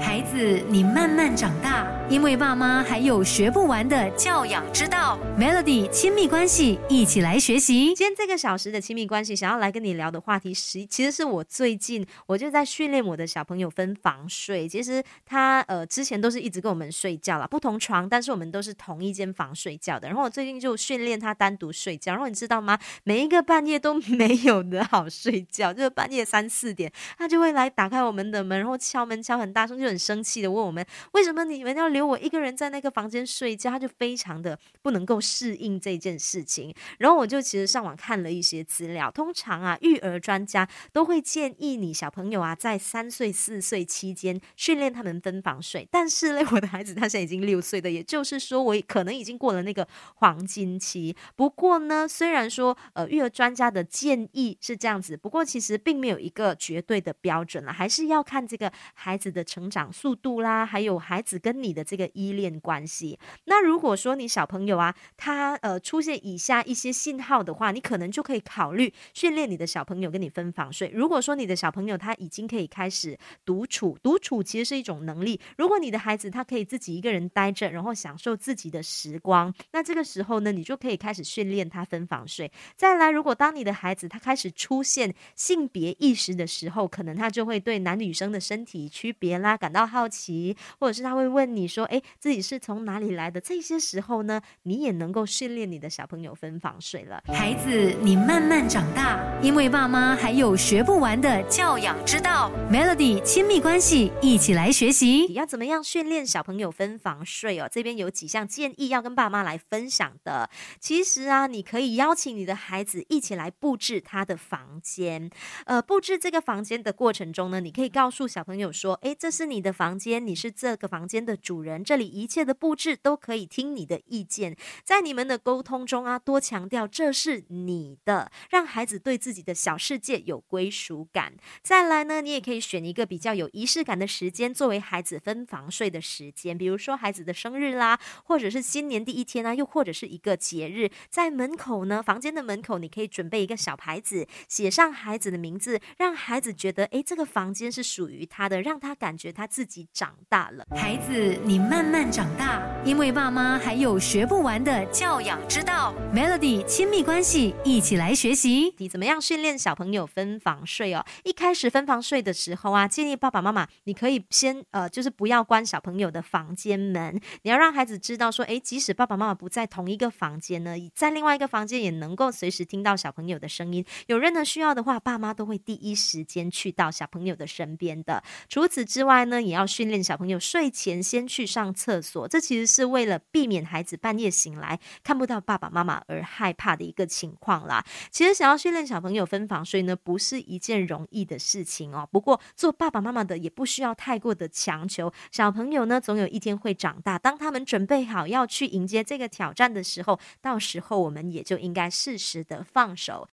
孩子，你慢慢长大，因为爸妈还有学不完的教养之道。Melody 亲密关系，一起来学习。今天这个小时的亲密关系，想要来跟你聊的话题，实其实是我最近我就在训练我的小朋友分房睡。其实他呃之前都是一直跟我们睡觉了，不同床，但是我们都是同一间房睡觉的。然后我最近就训练他单独睡觉。然后你知道吗？每一个半夜都没有的好睡觉，就是半夜三四点，他就会来打开我们的门，然后敲门敲很大声。就很生气的问我们，为什么你们要留我一个人在那个房间睡觉？他就非常的不能够适应这件事情。然后我就其实上网看了一些资料，通常啊，育儿专家都会建议你小朋友啊，在三岁四岁期间训练他们分房睡。但是呢，我的孩子他现在已经六岁的，也就是说我可能已经过了那个黄金期。不过呢，虽然说呃育儿专家的建议是这样子，不过其实并没有一个绝对的标准了，还是要看这个孩子的成。长速度啦，还有孩子跟你的这个依恋关系。那如果说你小朋友啊，他呃出现以下一些信号的话，你可能就可以考虑训练你的小朋友跟你分房睡。如果说你的小朋友他已经可以开始独处，独处其实是一种能力。如果你的孩子他可以自己一个人待着，然后享受自己的时光，那这个时候呢，你就可以开始训练他分房睡。再来，如果当你的孩子他开始出现性别意识的时候，可能他就会对男女生的身体区别啦。感到好奇，或者是他会问你说：“哎，自己是从哪里来的？”这些时候呢，你也能够训练你的小朋友分房睡了。孩子，你慢慢长大，因为爸妈还有学不完的教养之道。Melody 亲密关系，一起来学习。要怎么样训练小朋友分房睡哦？这边有几项建议要跟爸妈来分享的。其实啊，你可以邀请你的孩子一起来布置他的房间。呃，布置这个房间的过程中呢，你可以告诉小朋友说：“哎，这是。”你的房间，你是这个房间的主人，这里一切的布置都可以听你的意见。在你们的沟通中啊，多强调这是你的，让孩子对自己的小世界有归属感。再来呢，你也可以选一个比较有仪式感的时间，作为孩子分房睡的时间，比如说孩子的生日啦，或者是新年第一天啊，又或者是一个节日，在门口呢，房间的门口，你可以准备一个小牌子，写上孩子的名字，让孩子觉得，诶，这个房间是属于他的，让他感觉他。他自己长大了，孩子，你慢慢长大，因为爸妈还有学不完的教养之道。Melody 亲密关系，一起来学习。你怎么样训练小朋友分房睡哦？一开始分房睡的时候啊，建议爸爸妈妈，你可以先呃，就是不要关小朋友的房间门，你要让孩子知道说，哎，即使爸爸妈妈不在同一个房间呢，在另外一个房间也能够随时听到小朋友的声音。有任何需要的话，爸妈都会第一时间去到小朋友的身边的。除此之外呢？呢，也要训练小朋友睡前先去上厕所，这其实是为了避免孩子半夜醒来看不到爸爸妈妈而害怕的一个情况啦。其实想要训练小朋友分房睡呢，不是一件容易的事情哦。不过做爸爸妈妈的也不需要太过的强求，小朋友呢总有一天会长大，当他们准备好要去迎接这个挑战的时候，到时候我们也就应该适时的放手。